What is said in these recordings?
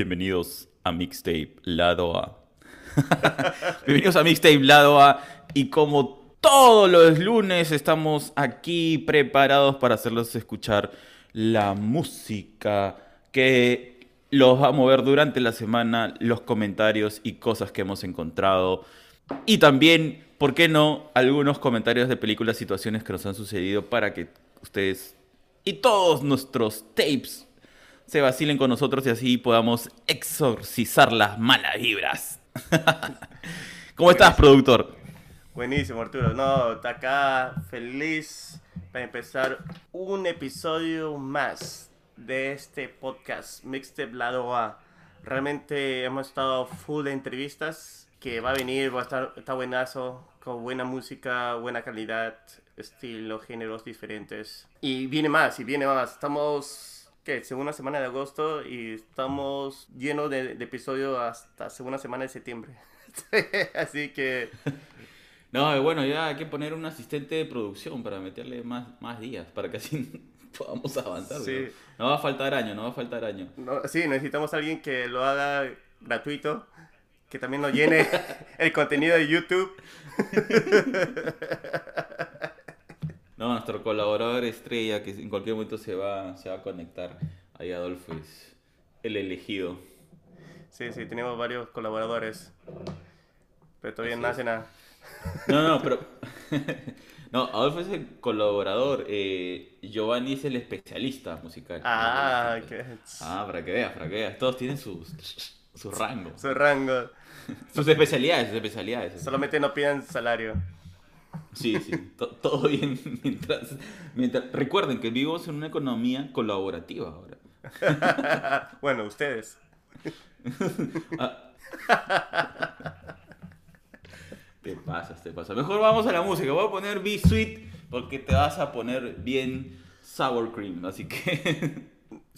Bienvenidos a Mixtape Lado A. Bienvenidos a Mixtape Lado A. Y como todos los lunes estamos aquí preparados para hacerlos escuchar la música que los va a mover durante la semana, los comentarios y cosas que hemos encontrado. Y también, ¿por qué no? Algunos comentarios de películas, situaciones que nos han sucedido para que ustedes y todos nuestros tapes se vacilen con nosotros y así podamos exorcizar las malas vibras. ¿Cómo estás, productor? Buenísimo, Arturo. No, acá feliz para empezar un episodio más de este podcast Mixtape Lado A. Realmente hemos estado full de entrevistas que va a venir, va a estar está buenazo, con buena música, buena calidad, estilo, géneros diferentes. Y viene más, y viene más. Estamos que segunda semana de agosto y estamos llenos de, de episodios hasta segunda semana de septiembre. Así que... No, bueno, ya hay que poner un asistente de producción para meterle más, más días, para que así podamos avanzar. Sí. ¿no? no va a faltar año, no va a faltar año. No, sí, necesitamos a alguien que lo haga gratuito, que también nos llene el contenido de YouTube. No, nuestro colaborador estrella que en cualquier momento se va, se va a conectar. Ahí Adolfo es el elegido. Sí, sí, tenemos varios colaboradores. Pero todavía no hace nada. No, no, pero... No, Adolfo es el colaborador. eh, Giovanni es el especialista musical. Ah, que Ah, para que veas, para que veas. Todos tienen sus, sus rangos. su rango. Sus especialidades, sus especialidades. Solamente no pidan salario. Sí, sí, to- todo bien mientras, mientras... Recuerden que vivimos en una economía colaborativa ahora. bueno, ustedes. Ah. Te pasas, te pasas. Mejor vamos a la música. Voy a poner Be Sweet porque te vas a poner bien sour cream. Así que...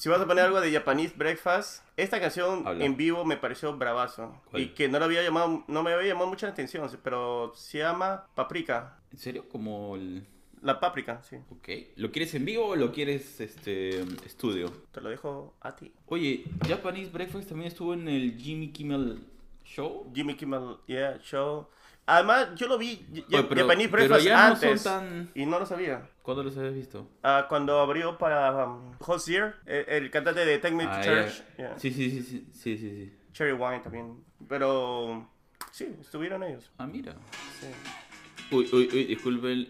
Si vas a poner algo de Japanese Breakfast, esta canción Habla. en vivo me pareció bravazo. ¿Cuál? Y que no, lo había llamado, no me había llamado mucha la atención, pero se llama Paprika. ¿En serio? Como el... La Paprika, sí. Ok. ¿Lo quieres en vivo o lo quieres este estudio? Te lo dejo a ti. Oye, Japanese Breakfast también estuvo en el Jimmy Kimmel Show. Jimmy Kimmel, yeah, show. Además, yo lo vi Oye, pero- Japanese pero Breakfast ya no son antes. tan- Y no lo sabía. ¿Cuándo los habías visto? Ah, cuando abrió para um, el, el cantante de Take Me to Ah, Church. yeah. Sí, sí, sí, sí, sí, sí, sí. Cherry Wine también. Pero sí, estuvieron ellos. Ah, mira. Sí. Uy, uy, uy, disculpen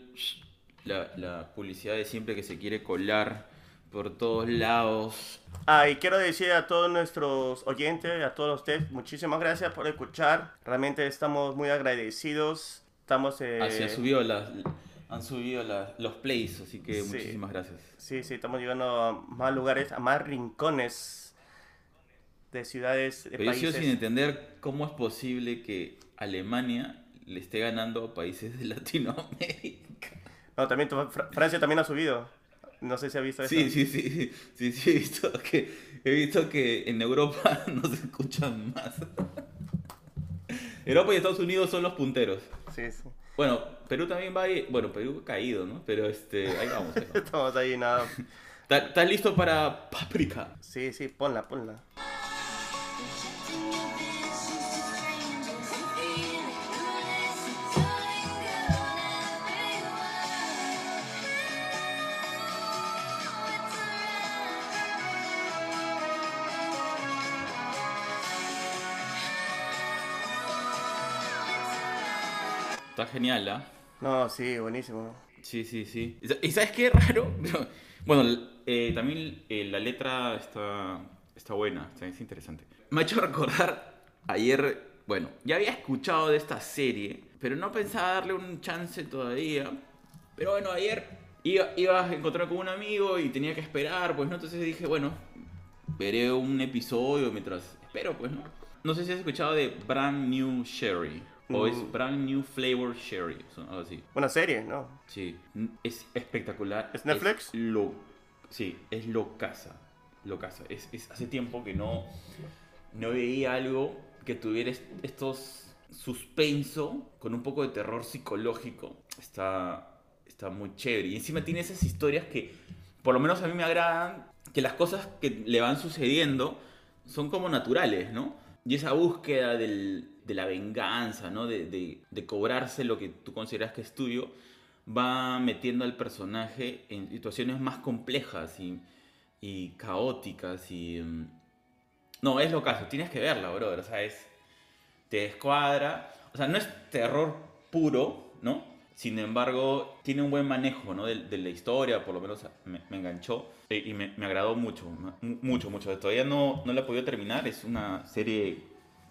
la, la publicidad de siempre que se quiere colar por todos lados. Ah, y quiero decir a todos nuestros oyentes, a todos ustedes, muchísimas gracias por escuchar. Realmente estamos muy agradecidos. Estamos... Eh, Así han subido, las, han subido las- los plays, así que Sí. muchísimas gracias. Sí, sí, estamos llegando a más lugares, a más rincones de ciudades, de Pero yo sigo países. sin entender cómo es posible que Alemania le esté ganando a países de Latinoamérica. No, también Francia también ha subido. No sé si ha visto eso. Sí, sí, sí, sí, sí, he visto que, he visto que en Europa no se escuchan más. Europa y Estados Unidos son los punteros. Sí, sí. Bueno, Perú también va ahí, bueno, Perú ha caído, ¿no? Pero este, ahí vamos. ahí vamos. Estamos ahí, nada. ¿Estás estás listo para Paprika? Sí, sí, ponla, ponla. Está genial, ¿ah? No, sí, buenísimo. Sí, sí, sí. ¿Y sa- ¿Y sabes qué raro? Bueno, eh, también eh, la letra está, está buena, está, es interesante. Me ha hecho recordar ayer, bueno, ya había escuchado de esta serie, pero no pensaba darle un chance todavía. Pero bueno, ayer iba, iba a encontrar con un amigo y tenía que esperar, pues no, entonces dije, bueno, veré un episodio mientras espero, pues no. No sé si has escuchado de Brand New Sherry. O es Mm. Brand New Flavor Sherry, o algo así. Buena serie, ¿no? Sí, es espectacular. ¿Es Netflix? lo, sí, es lo casa. Lo casa. Es, es- hace tiempo que no, no veía algo que tuviera est- estos suspenso con un poco de terror psicológico. Está, está muy chévere. Y encima tiene esas historias que, por lo menos a mí me agradan, que las cosas que le van sucediendo son como naturales, ¿no? Y esa búsqueda del- de la venganza, ¿no? De, de- cobrarse lo que tú consideras que es va metiendo al personaje en situaciones más complejas y, y caóticas y... mm, No, es lo caso, tienes que verla, brother, o sea, es... Te descuadra, o sea, no es terror puro, ¿no? Sin embargo, tiene un buen manejo, ¿no? De, de la historia, por lo menos me, me enganchó eh, y me, me agradó mucho, mu- mucho, mucho. Todavía no, no la he podido terminar, es una serie,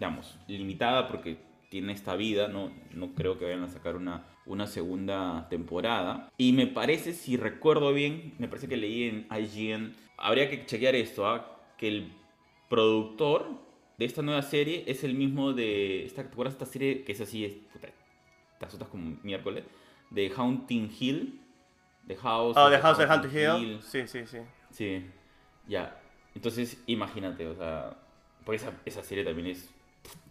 digamos, limitada porque tiene esta vida, no, no creo que vayan a sacar una, una segunda temporada. Y me parece, si recuerdo bien, me parece que leí en IGN, habría que chequear esto, ¿ah? que el productor de esta nueva serie es el mismo de, esta, ¿te acuerdas de esta serie que es así, es, puta, te asustas como miércoles? De Haunting Hill. The House. Oh, The House of Haunted Haunted Hill. Sí, sí, sí. Sí, ya. Entonces, imagínate, o sea, porque esa, esa serie también es,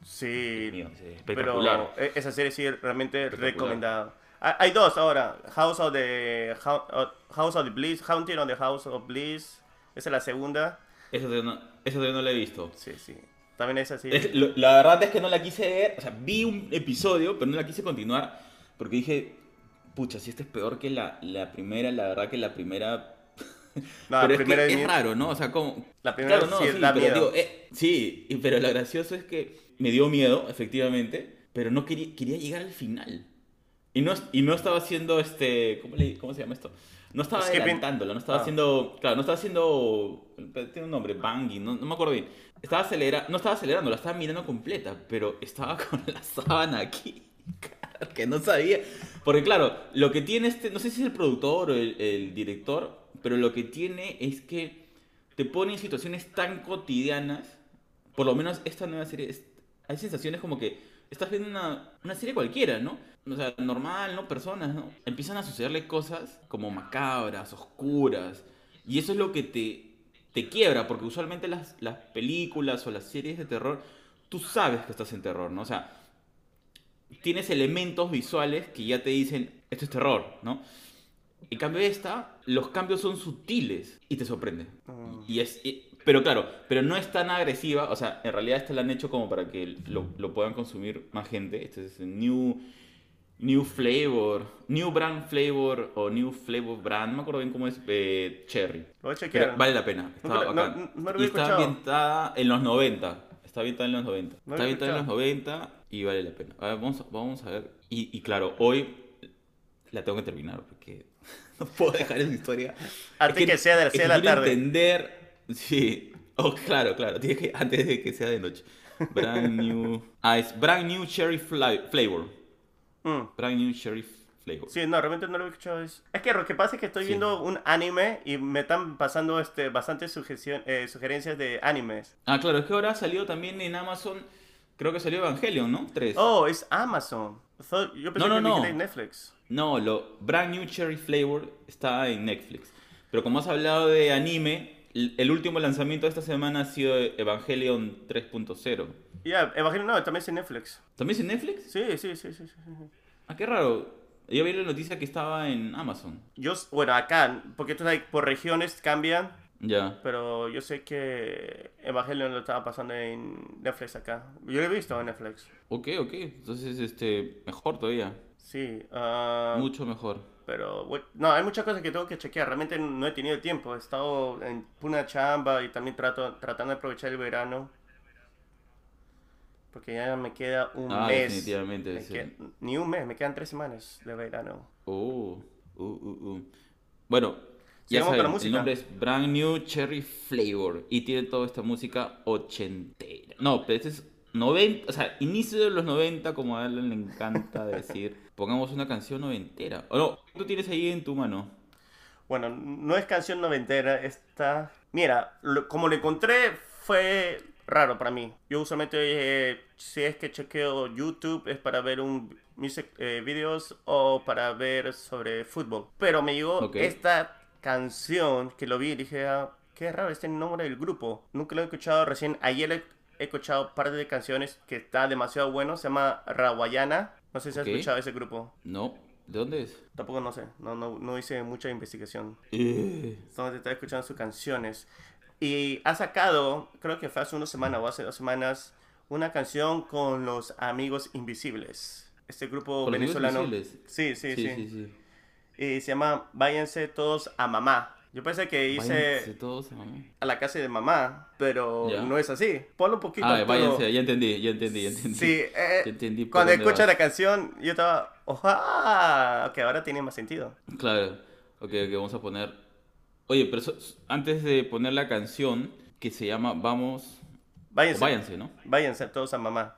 Sí, mío, es espectacular. pero e- esa serie sí realmente recomendada. Ah, Hay dos ahora, House of the House of the Bliss, Haunting on the House of Bliss. Esa es la segunda. Esa todavía no, todavía no la he visto. Sí, sí. También. Es- lo- la verdad es que no la quise ver, o sea, vi un episodio, pero no la quise continuar, porque dije, pucha, si esta es peor que la, la primera, la verdad que la primera... No, pero es, que es raro, ¿no? O sea, como... La primera Claro, no, sí sí, da pero miedo. digo, eh, sí, pero lo gracioso es que me dio miedo, efectivamente, pero no quería, quería llegar al final. Y no, y no estaba haciendo este. ¿cómo, le- cómo se llama esto? No estaba Skipping. adelantándolo, no estaba Ah. haciendo. Claro, no estaba haciendo. Tiene un nombre, banging, no, no me acuerdo bien. Estaba acelera, no estaba acelerando, la estaba mirando completa, pero estaba con la sábana aquí. Que no sabía. Porque, claro, lo que tiene este. No sé si es el productor o el, el director, pero lo que tiene es que te pone en situaciones tan cotidianas. Por lo menos esta nueva serie. hay sensaciones como que estás viendo una, una serie cualquiera, ¿no? O sea, normal, ¿no? Personas, ¿no? Empiezan a sucederle cosas como macabras, oscuras. Y eso es lo que te, te quiebra, porque usualmente las, las películas o las series de terror, tú sabes que estás en terror, ¿no? O sea, tienes elementos visuales que ya te dicen, esto es terror, ¿no? En cambio esta, los cambios son sutiles y te sorprende. Mm. Y es, y- pero claro, pero no es tan agresiva, o sea, en realidad esta la han hecho como para que lo, lo puedan consumir más gente. Este es el New, new Flavor, New Brand Flavor o New Flavor Brand, no me acuerdo bien cómo es, eh, Cherry. Lo Pero vale la pena, está no- bacán. no lo y está ambientada en los 90. Está ambientada en los 90. No está ambientada en los escuchado. 90 y vale la pena. A ver, vamos, a- vamos a ver. Y, y claro, hoy la tengo que terminar porque no puedo dejar esa historia. Antes que sea de es de la tarde. entender. Sí. Oh, claro, claro. Que, antes de que sea de noche. Brand new. Ah, es Brand New Cherry fla- Flavor. Mm. Brand New Cherry Flavor. Sí, no, realmente no lo he escuchado. Es es que lo que pasa es que estoy Sí. viendo un anime y me están pasando este, bastantes eh, sugerencias de animes. Ah, claro, es que ahora salió también en Amazon. Creo que salió Evangelion, ¿no? Tres. Oh, es Amazon. Yo pensé No, no, que no. en Netflix. No, lo Brand New Cherry Flavor está en Netflix. Pero como has hablado de anime, el último lanzamiento de esta semana ha sido Evangelion 3.0. Ya, Evangelio no, también es en Netflix. ¿También es en Netflix? Sí, sí, sí, sí. sí. Ah, qué raro. Yo vi la noticia que estaba en Amazon. Yo, bueno, acá, porque es por regiones cambian, Ya. pero yo sé que Evangelion lo estaba pasando en Netflix acá. Yo lo he visto en Netflix. Ok, ok. Entonces, este, mejor todavía. Sí, ah, Mucho mejor. pero bueno, no, hay muchas cosas que tengo que chequear. Realmente no he tenido tiempo. He estado en una chamba y también trato, tratando de aprovechar el verano. Porque ya me queda un Ah, mes. definitivamente, Me sí. queda- ni un mes, me quedan tres semanas de verano. Oh, uh, uh, uh. Bueno, ya con la el nombre es Brand New Cherry Flavor y tiene toda esta música ochentera. No, pero este es 90, o sea, inicio de los 90, como a él le encanta decir. Pongamos una canción noventera. O no, tú tienes ahí en tu mano. Bueno, no es canción noventera, esta... Mira, lo- como lo encontré fue raro para mí. Yo usualmente, eh, si es que chequeo YouTube, es para ver un music eh, videos o para ver sobre fútbol. Pero me llegó Ok. esta canción que lo vi y dije, ah, qué raro, este nombre del grupo. Nunca lo he escuchado, recién ayer he, escuchado un par de canciones que está demasiado bueno, se llama Rawayana. No sé si has escuchado ese grupo. No, ¿de dónde es? Tampoco no sé, no, no, no hice mucha investigación. Eh, Entonces estaba escuchando sus canciones. Y ha sacado, creo que fue hace una semana o hace dos semanas, una canción con los Amigos Invisibles. Este grupo ¿Con los Amigos venezolano. Invisibles? Sí, sí, sí, Sí, sí, sí. Y se llama Váyanse todos a mamá. Yo pensé que hice todos a mamá. a la casa de mamá, pero Ya. no es así. Ponlo un poquito. Ah, váyanse, ya entendí, ya entendí, ya entendí. Sí, eh, Ya entendí por cuando vas. la canción, yo estaba, ¡oja! Ok, ahora tiene más sentido. Claro, ok, ok, vamos a poner. Oye, pero so- antes de poner la canción que se llama Vamos. Váyanse. váyanse, ¿no? Váyanse todos a mamá.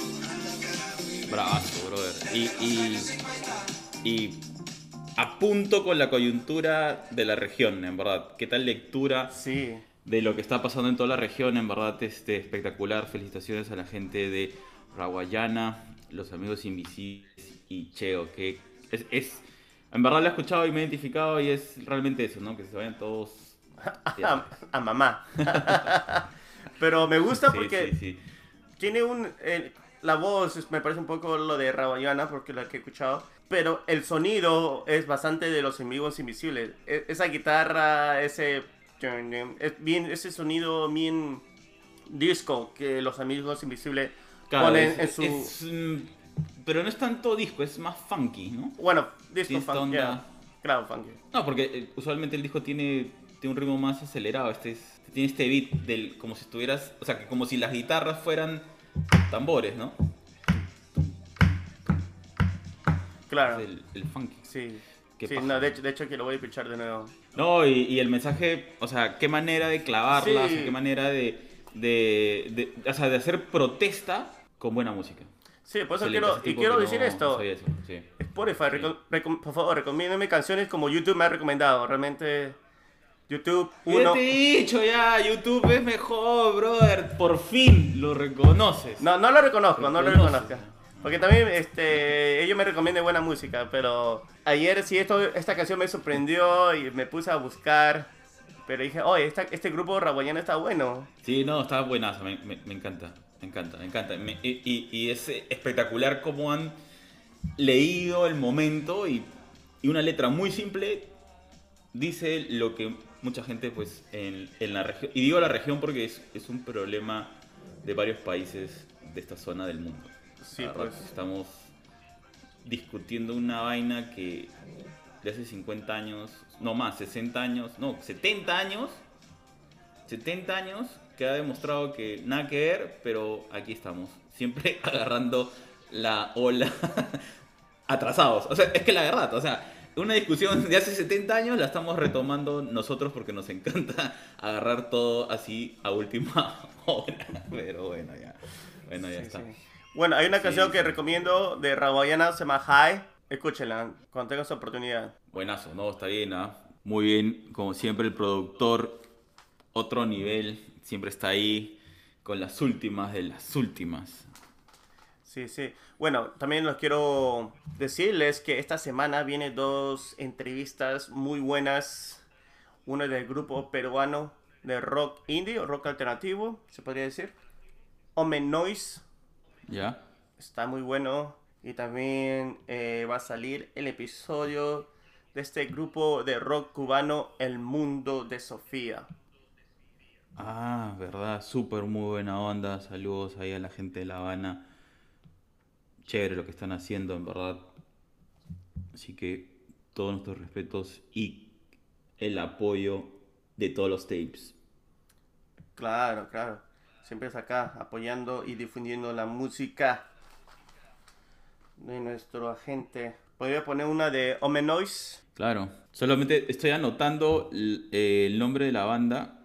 Y, y, y a punto con la coyuntura de la región, en verdad. ¿Qué tal lectura Sí. de lo que está pasando en toda la región? En verdad, este, espectacular. Felicitaciones a la gente de Raguayana, los amigos invisibles y Cheo, que es, es- en verdad lo he escuchado y me he identificado y es realmente eso, ¿no? Que se vayan todos... A, a mamá. Pero me gusta porque sí, sí. tiene un... el- la voz es- me parece un poco lo de Rabayana porque la que he escuchado. Pero el sonido es bastante de los amigos invisibles. E- esa guitarra, ese... Es bien, ese sonido bien disco que los amigos invisibles Claro, ponen es- en su... es, mm, pero no es tanto disco, es más funky, ¿no? Bueno, disco Tiene esta funk, onda- yeah. Claro, funky. No, porque eh, usualmente el disco tiene, tiene un ritmo más acelerado. Este es- tiene este beat del como si estuvieras, o sea, que como si las guitarras fueran tambores, ¿no? Claro. Es el, el funky. Sí. Sí, no, de hecho, de hecho que lo voy a escuchar de nuevo. No, y, y el mensaje, o sea, qué manera de clavarla, Sí. o sea, qué manera de, de, de- o sea, de hacer protesta con buena música. Sí, por eso quiero, y quiero decir no- esto. eso, sí. Spotify, recom- por favor, recomiéndame canciones como YouTube me ha recomendado. Realmente, YouTube, Ya uno... te he dicho ya, YouTube es mejor, brother. Por fin lo reconoces. No, no lo reconozco, no lo reconozco. Porque también este, ellos me recomiendan buena música, pero ayer sí esto, esta canción me sorprendió y me puse a buscar. Pero dije, oye, esta- este grupo raboyano está bueno. Sí, no, está buenazo, me, me- me encanta, me encanta, me encanta. Me- y, y- y es espectacular cómo han leído el momento y, y una letra muy simple dice lo que mucha gente pues en, en la región, y digo la región porque es, es un problema de varios países de esta zona del mundo. Sí, pues. Estamos discutiendo una vaina que de hace 50 años, no más, 60 años, no, 70 años 70 años que ha demostrado que nada que ver, pero aquí estamos, siempre agarrando la ola atrasados. O sea, es que la verdad, o sea, una discusión de hace 70 años la estamos retomando nosotros porque nos encanta agarrar todo así a última hora. Pero bueno, ya. Bueno, ya Sí, está. sí. Bueno, hay una Sí, canción que recomiendo de raboyana, se llama High. Escúchenla cuando tengas oportunidad. Buenazo, no, está bien, ¿ah? Muy bien, como siempre el productor, otro nivel, siempre está ahí con las últimas de las últimas. Sí, sí. Bueno, también los quiero decirles que esta semana vienen dos entrevistas muy buenas. Una del grupo peruano de rock indie o rock alternativo, se podría decir. Omen Noise, ¿Ya? está muy bueno. Y también eh, va a salir el episodio de este grupo de rock cubano, El Mundo de Sofía. Ah, verdad, súper muy buena onda. Saludos ahí a la gente de La Habana. Chévere lo que están haciendo, en verdad. Así que todos nuestros respetos y el apoyo de todos los tapes. Claro, claro. Siempre es acá apoyando y difundiendo la música de nuestro agente. Podría poner una de Omen Noise. Claro, solamente estoy anotando eh, el nombre de la banda.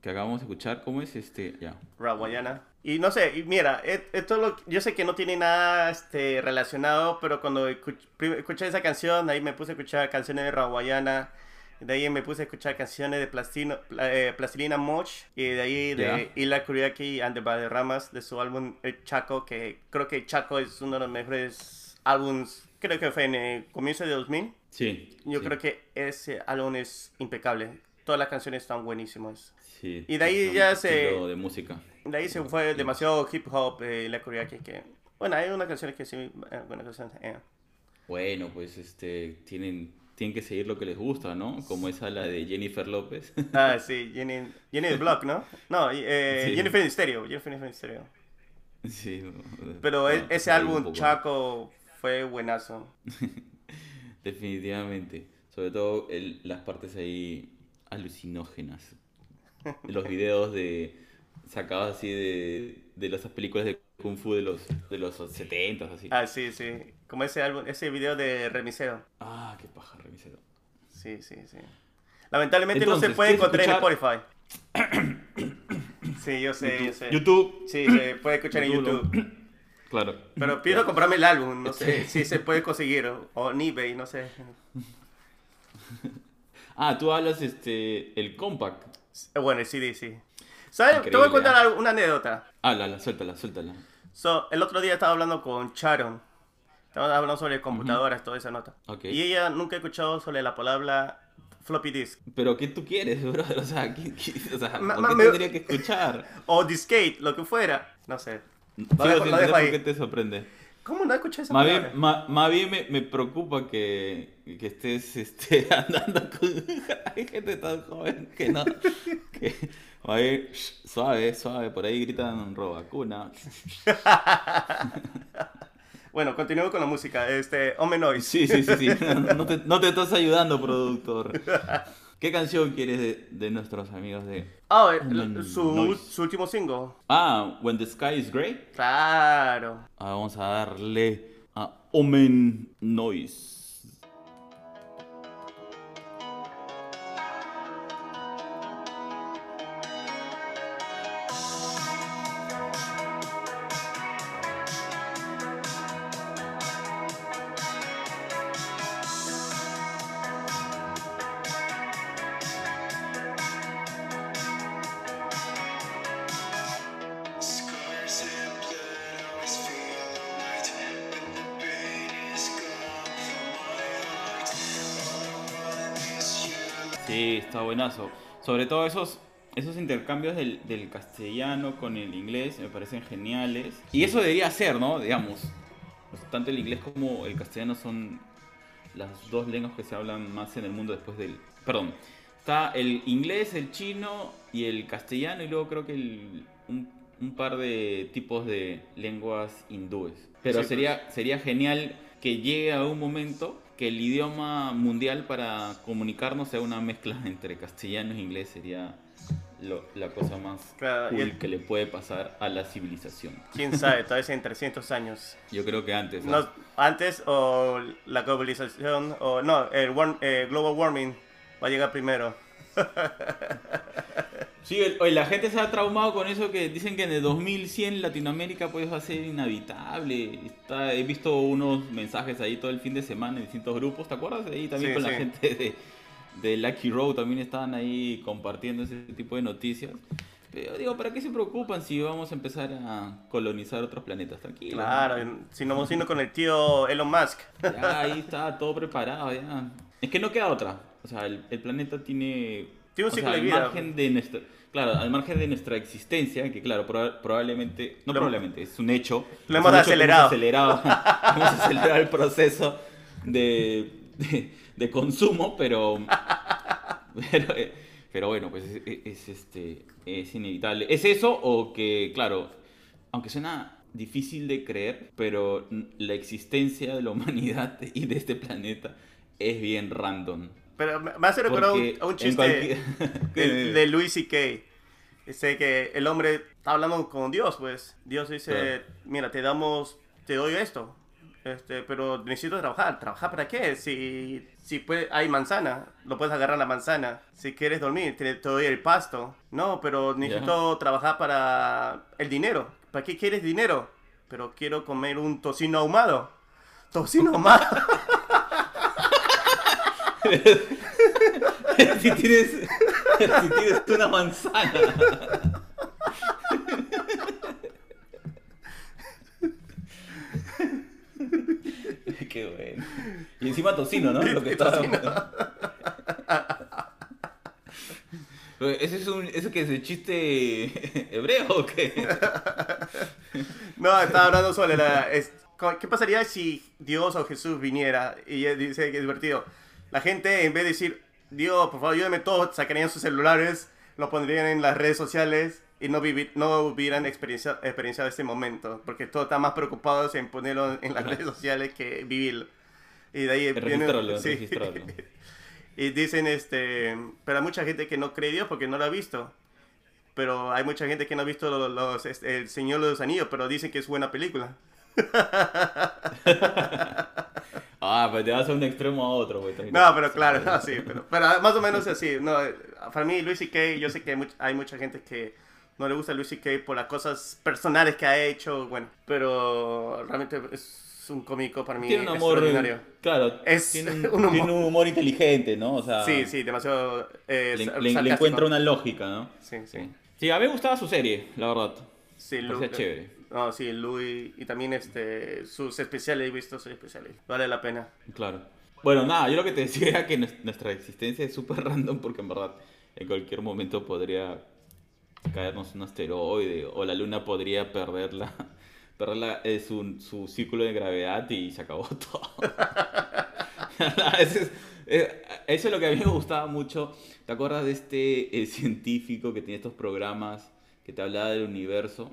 que acabamos de escuchar, ¿cómo es este? Ya. Rawayana. Y no sé, y mira, et- esto lo, yo sé que no tiene nada este, relacionado, pero cuando escuché esa canción, ahí me puse a escuchar canciones de Rawayana, de ahí me puse a escuchar canciones de Plastino, Pla- eh, Plastilina Moch, y de ahí de Ya. Ila Kuriaki and the Valderramas, de su álbum El Chaco, que creo que Chaco es uno de los mejores álbums, creo que fue en el comienzo de 2000. Sí. Yo sí, creo que ese álbum es impecable. Todas las canciones están buenísimas. sí, y de ahí ya se- de música. De ahí se fue demasiado hip hop eh, la Kuriaki que... Bueno, hay unas canciones que sí... eh, buenas canciones, eh. Bueno, pues este tienen tienen que seguir lo que les gusta, ¿no? Como esa la de Jennifer López. Ah, sí, Jenny, Jenny Block, ¿no? No, eh, Sí. Jennifer Stereo, Jennifer Stereo. sí. Pero e- bueno, ese álbum. Chaco fue buenazo. Definitivamente. Sobre todo el- las partes ahí alucinógenas. Los videos de sacados así de, de las películas de Kung Fu de los, de los 70 así. Ah, sí, sí. Como ese álbum, ese video de Remisero. Ah, qué paja, remisero. Sí, sí, sí. Lamentablemente no se Entonces, puede ¿quieres encontrar en Spotify. Sí, yo sé, yo sé. YouTube. Sí, se puede escuchar en YouTube, YouTube. Claro. Pero pienso comprarme el álbum, no sé si se puede conseguir o, o en eBay, no sé. Ah, tú hablas este el compact. Eh, Bueno, el CD, sí. ¿Sabes? Te voy a Increíble, contar ¿ah? una anécdota. Háblala, suéltala, suéltala. So, el otro día estaba hablando con Sharon. Estaba hablando sobre computadoras, toda esa nota. Ok. Y ella nunca ha escuchado sobre la palabra floppy disk. Pero ¿qué tú quieres, brother? O sea, ¿qué, qué- o sea, Ma- ¿por ma- qué me- tendría que escuchar? O discate, lo que fuera. No sé. Sigo dejo- sin lo dejo ahí. qué te sorprende. ¿Cómo no escuché esa Más palabra? bien, más bien me, me preocupa que, que estés este, andando con hay gente tan joven que no. Que, suave, suave, por ahí gritan robacuna. Bueno, continúo con la música. Este, Home Noise. Sí, sí, sí, sí. No te, no te estás ayudando, productor. ¿Qué canción quieres de, de nuestros amigos de. Ah, su último single. Ah, When the Sky is Grey? Claro. Ah, vamos a darle a Omen Noise. Sí, está buenazo. Sobre todo esos, esos intercambios del, del castellano con el inglés me parecen geniales. Y eso debería ser, ¿no? Digamos, pues, tanto el inglés como el castellano son las dos lenguas que se hablan más en el mundo después del... Perdón, está el inglés, el chino y el castellano y luego creo que el- un, un par de tipos de lenguas hindúes. Pero Sí, pues. sería, sería genial que llegue a un momento que el idioma mundial para comunicarnos sea una mezcla entre castellano e inglés. Sería lo- la cosa más Claro, cool el- que le puede pasar a la civilización. Quién sabe, tal vez en 300 años. Yo creo que antes. ¿ah? No, antes o la globalización o no, el warm- eh, global warming va a llegar primero. Sí, el- oye, la gente se ha traumado con eso que dicen que en el 2100 Latinoamérica pues va a ser inhabitable. Está, he visto unos mensajes ahí todo el fin de semana en distintos grupos, ¿te acuerdas? Ahí también Sí, con la sí. gente de, de Lucky Road también estaban ahí compartiendo ese tipo de noticias. Pero digo, ¿para qué se preocupan si vamos a empezar a colonizar otros planetas? Tranquilo. Claro, si nos vamos con el tío Elon Musk. Ya, ahí está todo preparado, ya. Es que no queda otra. O sea, el, el planeta tiene... Tiene un sea, ciclo de al vida. margen de nuestra... Claro, al margen de nuestra existencia, que claro, proba- probablemente... No Lo- probablemente, es un hecho. Lo hemos acelerado. hemos acelerado el proceso de, de, de consumo, pero... Pero, eh, pero bueno, pues es, es- es, este, es inevitable. ¿Es eso o que, claro, aunque suena difícil de creer, pero la existencia de la humanidad y de este planeta es bien random. Pero me hace recordar un, a un chiste cualquier- de, de Louis C.K. Dice que el hombre está hablando con Dios, pues. Dios dice, Claro. mira, te damos, te doy esto. Este, pero necesito trabajar. ¿Trabajar para qué? Si, si puede, hay manzana, lo puedes agarrar la manzana. Si quieres dormir, te, te doy el pasto. No, pero necesito trabajar para el dinero. ¿Para qué quieres dinero? Pero quiero comer un tocino ahumado. Tocino ahumado. si tienes, si tienes una manzana. Qué bueno. Y encima tocino, ¿no? Lo que estaba... ¿Ese es un, ¿Eso que es el chiste hebreo o qué? No, estaba hablando sobre la... es- ¿Qué pasaría si Dios o Jesús viniera? Y dice que es divertido. La gente, en vez de decir, Dios, por favor, ayúdame todos, sacarían sus celulares, lo pondrían en las redes sociales y no, vivir, no hubieran experiencia, experienciado este momento. Porque todos están más preocupados en ponerlo en las redes sociales que vivirlo. Y de ahí viene... Sí. Y dicen, este, pero hay mucha gente que no cree Dios porque no lo ha visto. Pero hay mucha gente que no ha visto los, los- este, El Señor de los Anillos, pero dicen que es buena película. Ah, pero te vas a un extremo a otro, güey. No, pero claro, no, sí, pero, pero más o menos así. No, eh, para mí, Luis C.K., yo sé que hay, much- hay mucha gente que no le gusta Luis C.K. por las cosas personales que ha hecho, bueno, pero realmente es un cómico para mí Tiene un amor. extraordinario. Claro, Es tiene, un, un humor. tiene un humor inteligente, ¿no? O sea, Sí, sí, demasiado eh, Le, le- le encuentra una lógica, ¿no? Sí, sí. Sí, a mí me gustaba su serie, la verdad. Sí, Lu- parecía chévere. No, sí, Louis y también este sus especiales, he visto sus especiales. Vale la pena. Claro. Bueno, nada, yo lo que te decía era que nues- nuestra existencia es súper random porque en verdad en cualquier momento podría caernos un asteroide o la luna podría perder, la, perder la- eh, su, su círculo de gravedad y se acabó todo. eso, es, eh, eso es lo que a mí me gustaba mucho. ¿Te acuerdas de este eh, científico que tiene estos programas que te hablaba del universo?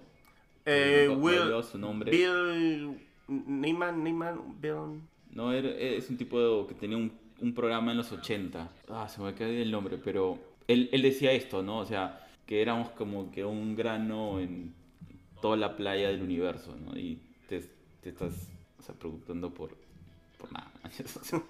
Eh, No Will, acuerdo su nombre. Bill Neyman, Neyman, Bill. No, era- es un tipo de- que tenía un, un programa en los 80. Ah, se me quedó el nombre, pero él, él decía esto, ¿no? O sea, que éramos como que un grano en toda la playa del universo, ¿no? Y te, te estás o sea, preguntando por, por nada.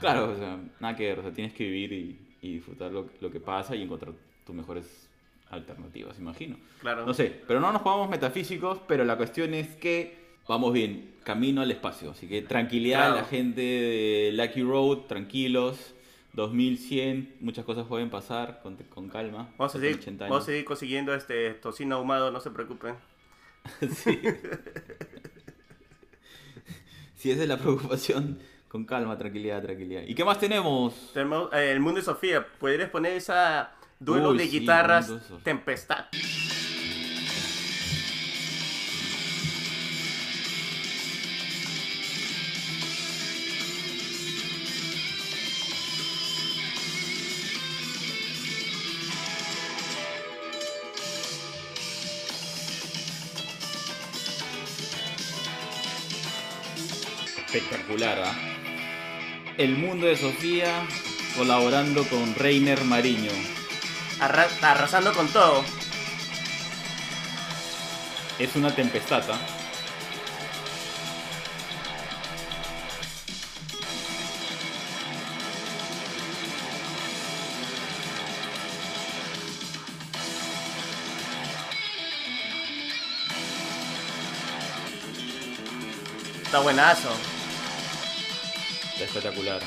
Claro, o sea, nada que ver. O sea, tienes que vivir y, y disfrutar lo, lo que pasa y encontrar tus mejores alternativas, imagino. Claro. No sé, pero no nos pongamos metafísicos, pero la cuestión es que vamos bien, camino al espacio. Así que tranquilidad a Claro. la gente de Lucky Road, tranquilos. 2100, muchas cosas pueden pasar con, con calma. Vamos a, seguir, 80 vamos a seguir consiguiendo este tocino ahumado, no se preocupen. Sí. si esa es la preocupación, con calma, tranquilidad, tranquilidad. ¿Y qué más tenemos? Tenemos eh, el mundo de Sofía. ¿Podrías poner esa duelo Uy, de sí, guitarras. Tempestad? Espectacular, ¿ah? El mundo de Sofía colaborando con Reiner Mariño. Arra- arrasando con todo. Es una tempestad, ¿ah? Está buenazo. Está espectacular.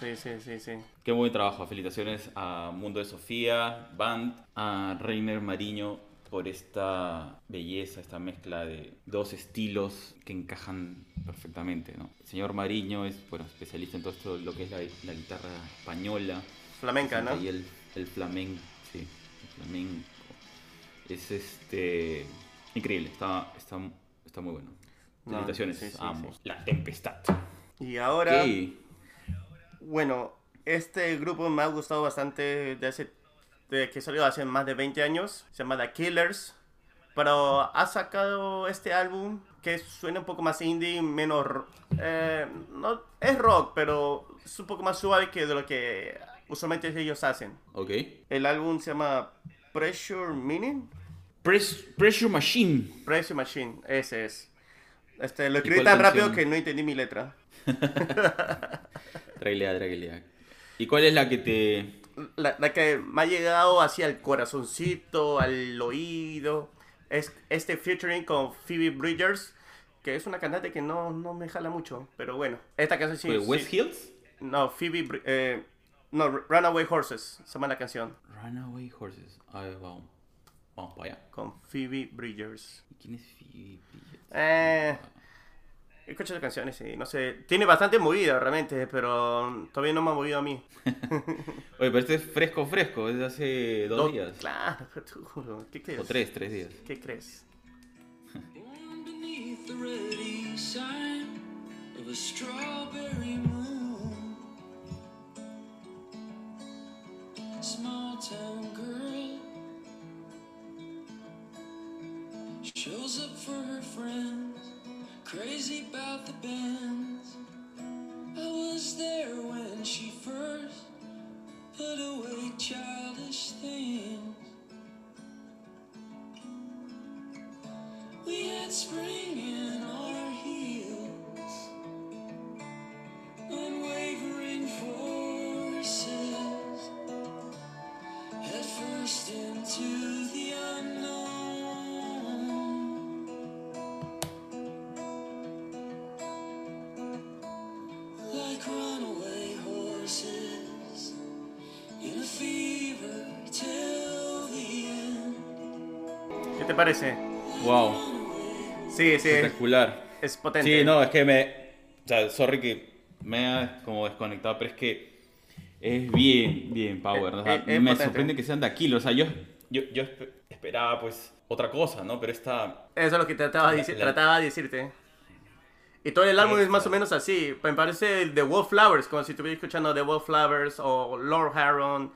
Sí, sí, sí, sí. Qué buen trabajo. Felicitaciones a Mundo de Sofía, Band, a Reiner Mariño por esta belleza, esta mezcla de dos estilos que encajan perfectamente. ¿no? El señor Mariño es bueno, especialista en todo esto, lo que es la, la guitarra española. Flamenca, ¿no? Y el, el flamenco, sí, el flamenco. Es este increíble, está, está, está muy bueno. No, Felicitaciones sí, sí, a ambos. sí. La Tempestad. Y ahora, Ok. Bueno, este grupo me ha gustado bastante de hace, de que salió hace más de 20 años. Se llama The Killers. Pero ha sacado este álbum que suena un poco más indie, menos... eh, no, es rock, pero es un poco más suave que de lo que usualmente ellos hacen. Ok. El álbum se llama Pressure Meaning. Press- Pressure Machine. Pressure Machine, ese es. Este, lo ¿Y escribí tan rápido canción? que no entendí mi letra. Trailea, trailea. ¿Y cuál es la que te... La, la que me ha llegado hacia el corazoncito, al oído, es este featuring con Phoebe Bridgers, que es una cantante que no, no me jala mucho, pero bueno, esta canción sí. West Hills? No, Phoebe, eh, no, Runaway Horses, se llama la canción, Runaway Horses. A ver, vamos. Vamos para allá. con Phoebe Bridgers. ¿Y ¿Quién es Phoebe Bridgers? Eh, escucha las canciones y no sé, tiene bastante movida realmente, pero todavía no me ha movido a mí. Oye, pero este es fresco, fresco. Es de hace dos Do- días. Claro, juro, ¿qué crees? O tres, tres días. ¿Qué crees? Small town girl shows up for her friends, crazy about the bands. I was there when she first put away childish things. We had spring parece? Wow. Sí, sí, Espectacular. es potente. Sí, no, es que me. O sea, sorry que me ha como desconectado, pero es que es bien, bien power. O sea, Es- es me potente. sorprende que sean de aquí. O sea, yo, yo, yo espe- esperaba pues otra cosa, ¿no? Pero esta. Eso es lo que trataba de, La- trataba de decirte. Y todo el álbum es más o menos así. Me parece The Wallflowers, como si estuviera escuchando The Wallflowers o Lord Harron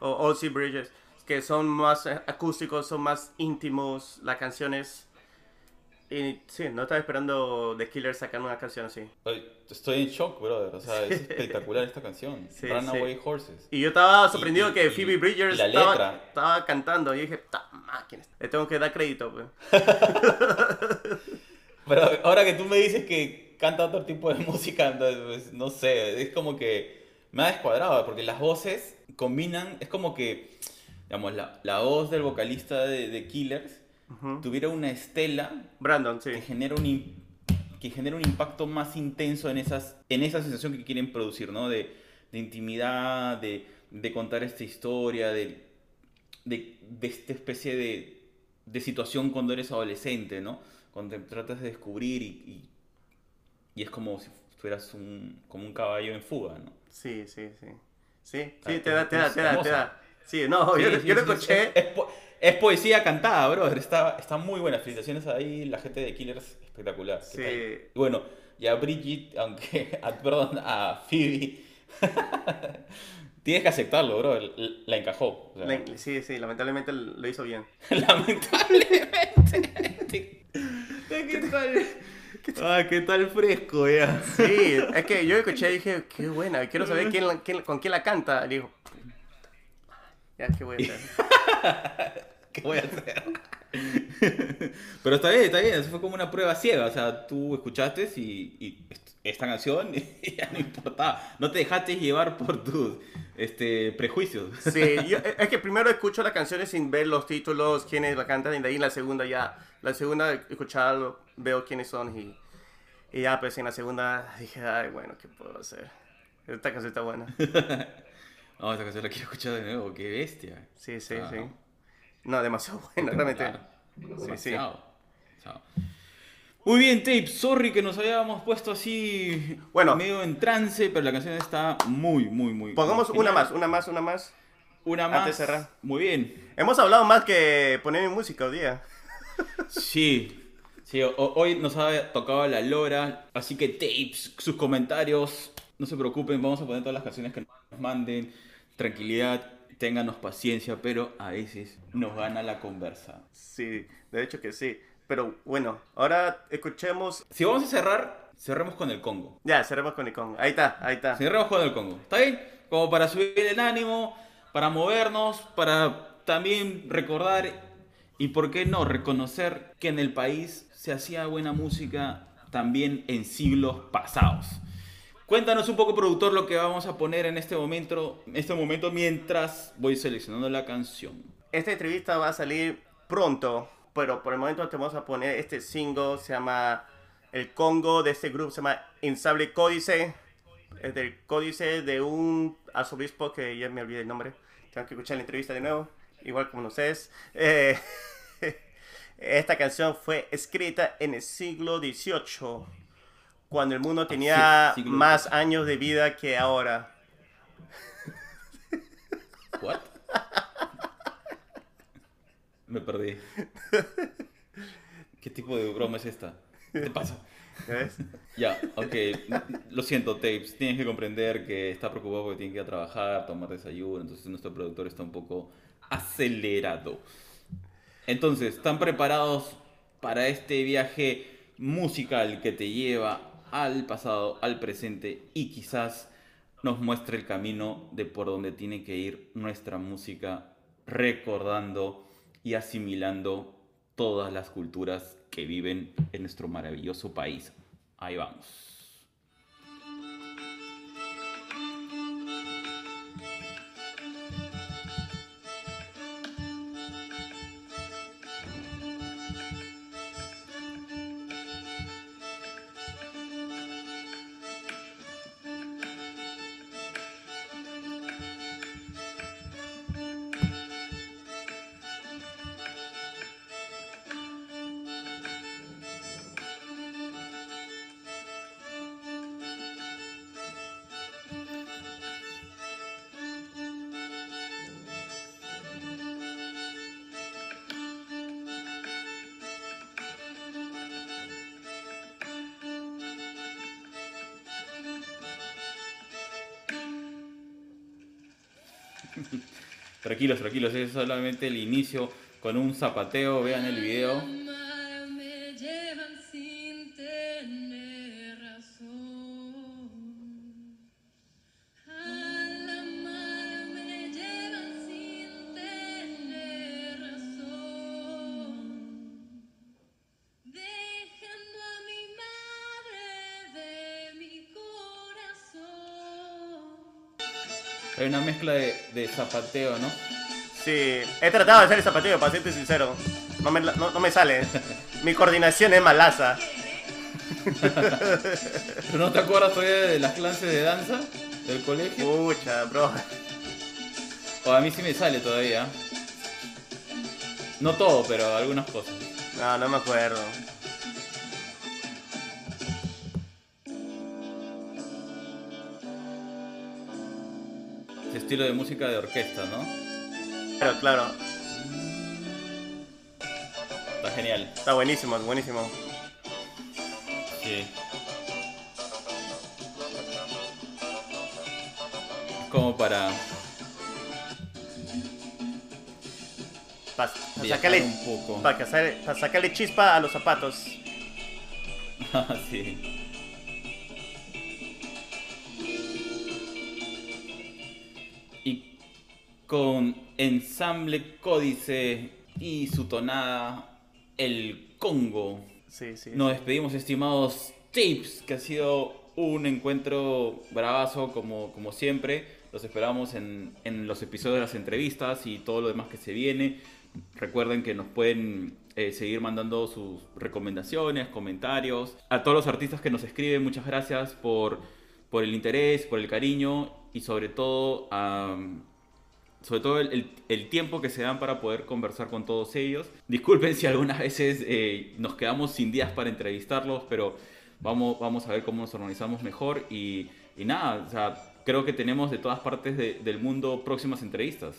o Ozzy Bridges, que son más acústicos, son más íntimos las canciones. Y sí, no estaba esperando The Killers sacar una canción así. Estoy en shock, brother. O sea, es espectacular esta canción. Sí, Runaway sí. Horses. Y yo estaba sorprendido y- que y- Phoebe Bridgers estaba, estaba cantando. Y dije, ¡ta máquina! Le tengo que dar crédito, pues. Pero ahora que tú me dices que canta otro tipo de música, pues, no sé, es como que me ha descuadrado, porque las voces combinan, es como que, digamos, la, la voz del vocalista de, de Killers tuviera una estela Brandon, sí. que genera un que genera un impacto más intenso en esas en esa sensación que quieren producir, ¿no? De, de intimidad, de, de contar esta historia, de, de, de esta especie de, de situación cuando eres adolescente, ¿no? Cuando te tratas de descubrir y, y, y es como si fueras un, como un caballo en fuga, ¿no? Sí, sí, sí. Sí, sí, te da, te da, te da, te da. Sí, no, Sí, yo, sí, yo lo escuché. Es, es po- es poesía cantada, bro. Está, está muy buena. Felicitaciones ahí, la gente de Killers, espectacular. ¿Qué Sí. tal? Bueno, y a Bridget, aunque, a- perdón, a Phoebe, tienes que aceptarlo, bro. La encajó. o sea, La- sí, sí, lamentablemente lo hizo bien. lamentablemente. ¿Qué tal? Ah, qué tal fresco, ya. Sí, es que yo escuché y dije, qué buena, quiero saber quién, quién- con quién la canta. Y dijo, ya, qué buena. ¿Qué voy a hacer? Pero está bien, está bien. Eso fue como una prueba ciega. O sea, tú escuchaste y, y est- esta canción y ya no importaba. No te dejaste llevar por tus este, prejuicios. Sí, yo- es que primero escucho las canciones sin ver los títulos, quiénes la cantan, y de ahí en la segunda ya, la segunda escucharlo, veo quiénes son y, y ya pues en la segunda dije, ay, bueno, ¿qué puedo hacer? Esta canción está buena. No, esta canción la quiero escuchar de nuevo. Qué bestia. Sí, sí, Ah, sí. ¿no? No, demasiado buena, realmente. Sí, sí. Demasiado. Chao. Muy bien, Tape. Sorry que nos habíamos puesto así Bueno. medio en trance, pero la canción está muy, muy, muy. Pongamos una más, una más, una más. Una antes más. de cerrar. Muy bien. Hemos hablado más que poner mi música hoy día. Sí, sí, ho- hoy nos ha tocado la lora, así que tapes, sus comentarios, no se preocupen, vamos a poner todas las canciones que nos manden, tranquilidad, ténganos paciencia, pero a veces nos gana la conversa. Sí, de hecho que sí. Pero bueno, ahora escuchemos. Si vamos a cerrar, cerremos con el Congo. Ya, cerremos con Icon. Ahí está, ahí está. Cerremos con el Congo, ¿está bien? Como para subir el ánimo, para movernos, para también recordar y por qué no reconocer que en el país se hacía buena música también en siglos pasados. Cuéntanos un poco, productor, lo que vamos a poner en este momento, en este momento mientras voy seleccionando la canción. Esta entrevista va a salir pronto, pero por el momento te vamos a poner este single, se llama El Congo, de este grupo se llama Insable Códice. Es del códice de un arzobispo que ya me olvidé el nombre. Tengo que escuchar la entrevista de nuevo, igual como ustedes. Eh, esta canción fue escrita en el siglo XVIII, cuando el mundo tenía siglo más años de vida que ahora. ¿What? Me perdí. ¿Qué tipo de broma es esta? ¿Qué te pasa? Ya, ok. Lo siento, Tapes. Tienes que comprender que está preocupado porque tiene que ir a trabajar, tomar desayuno. Entonces nuestro productor está un poco acelerado. Entonces, ¿están preparados para este viaje musical que te lleva al pasado, al presente y quizás nos muestre el camino de por donde tiene que ir nuestra música, recordando y asimilando todas las culturas que viven en nuestro maravilloso país. Ahí vamos. Tranquilos, tranquilos, es solamente el inicio con un zapateo, vean el video. De, zapateo, ¿no? Sí, he tratado de hacer el zapateo, para serte sincero. No me, no, no me sale. Mi coordinación es malaza. ¿Pero no te acuerdas todavía de las clases de danza del colegio? Pucha, bro. O a mí sí me sale todavía. No todo, pero algunas cosas. No, no me acuerdo. Estilo de música de orquesta, ¿no? Claro, claro. Está genial. Está buenísimo, buenísimo. Sí. Como para Para sacarle, un poco. para sacarle chispa a los zapatos. sí. Con ensamble códice y su tonada, el Congo. Sí, sí. Nos despedimos, estimados Tapes, que ha sido un encuentro bravazo como, como siempre. Los esperamos en, en los episodios de las entrevistas y todo lo demás que se viene. Recuerden que nos pueden eh, seguir mandando sus recomendaciones, comentarios. A todos los artistas que nos escriben, muchas gracias por, por el interés, por el cariño y sobre todo, am, sobre todo el, el- el tiempo que se dan para poder conversar con todos ellos. Disculpen si algunas veces eh, nos quedamos sin días para entrevistarlos, pero vamos, vamos a ver cómo nos organizamos mejor y, y nada, o sea, creo que tenemos de todas partes de- del mundo próximas entrevistas.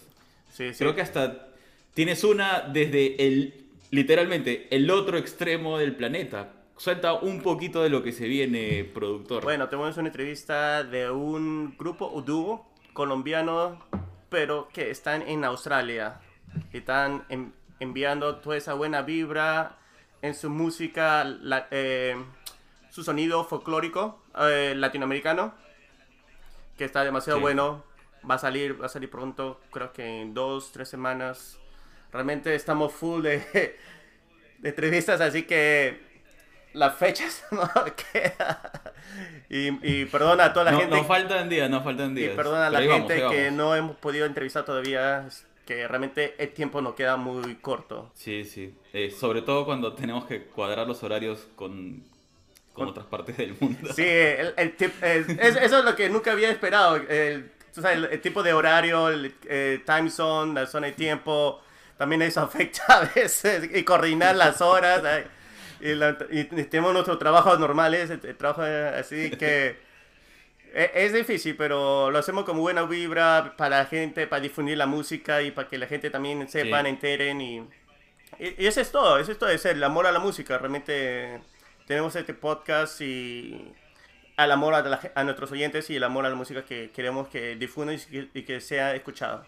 Sí, sí. Creo que hasta tienes una desde el, literalmente, el otro extremo del planeta. Suelta un poquito de lo que se viene, productor. Bueno, tenemos una entrevista de un grupo o dúo colombiano, pero que están en Australia. Y están en- enviando toda esa buena vibra en su música, la- eh, su sonido folclórico eh, latinoamericano, que está demasiado Sí. bueno. Va a salir, va a salir pronto, creo que en dos, tres semanas. Realmente estamos full de, de entrevistas, así que las fechas no queda. Y, y perdona a toda la No, gente. nos faltan días, nos faltan y días. perdona a la ahí vamos, gente ahí que vamos. no hemos podido entrevistar todavía. Que realmente el tiempo nos queda muy corto. Sí, sí. Eh, sobre todo cuando tenemos que cuadrar los horarios con, con otras partes del mundo. Sí, el, el tip- es- es- eso es lo que nunca había esperado. El, tú sabes, el, el tipo de horario, el eh, time zone, la zona de tiempo, también eso afecta a veces. Y coordinar las horas. Y, la- y tenemos nuestros trabajos normales, el, el trabajo eh, así que e- es difícil, pero lo hacemos con buena vibra para la gente, para difundir la música y para que la gente también sepan, Sí. enteren y, y, y eso es todo, eso es todo, es el amor a la música. Realmente tenemos este podcast y al amor a, la a nuestros oyentes y el amor a la música que queremos que difunda y que, y que sea escuchado.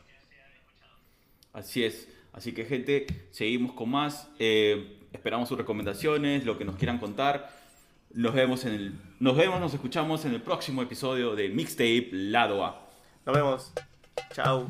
Así es. Así que, gente, seguimos con más. Eh, esperamos sus recomendaciones, lo que nos quieran contar. Nos vemos en el. Nos vemos, nos escuchamos en el próximo episodio de Mixtape Lado A. Nos vemos. Chao.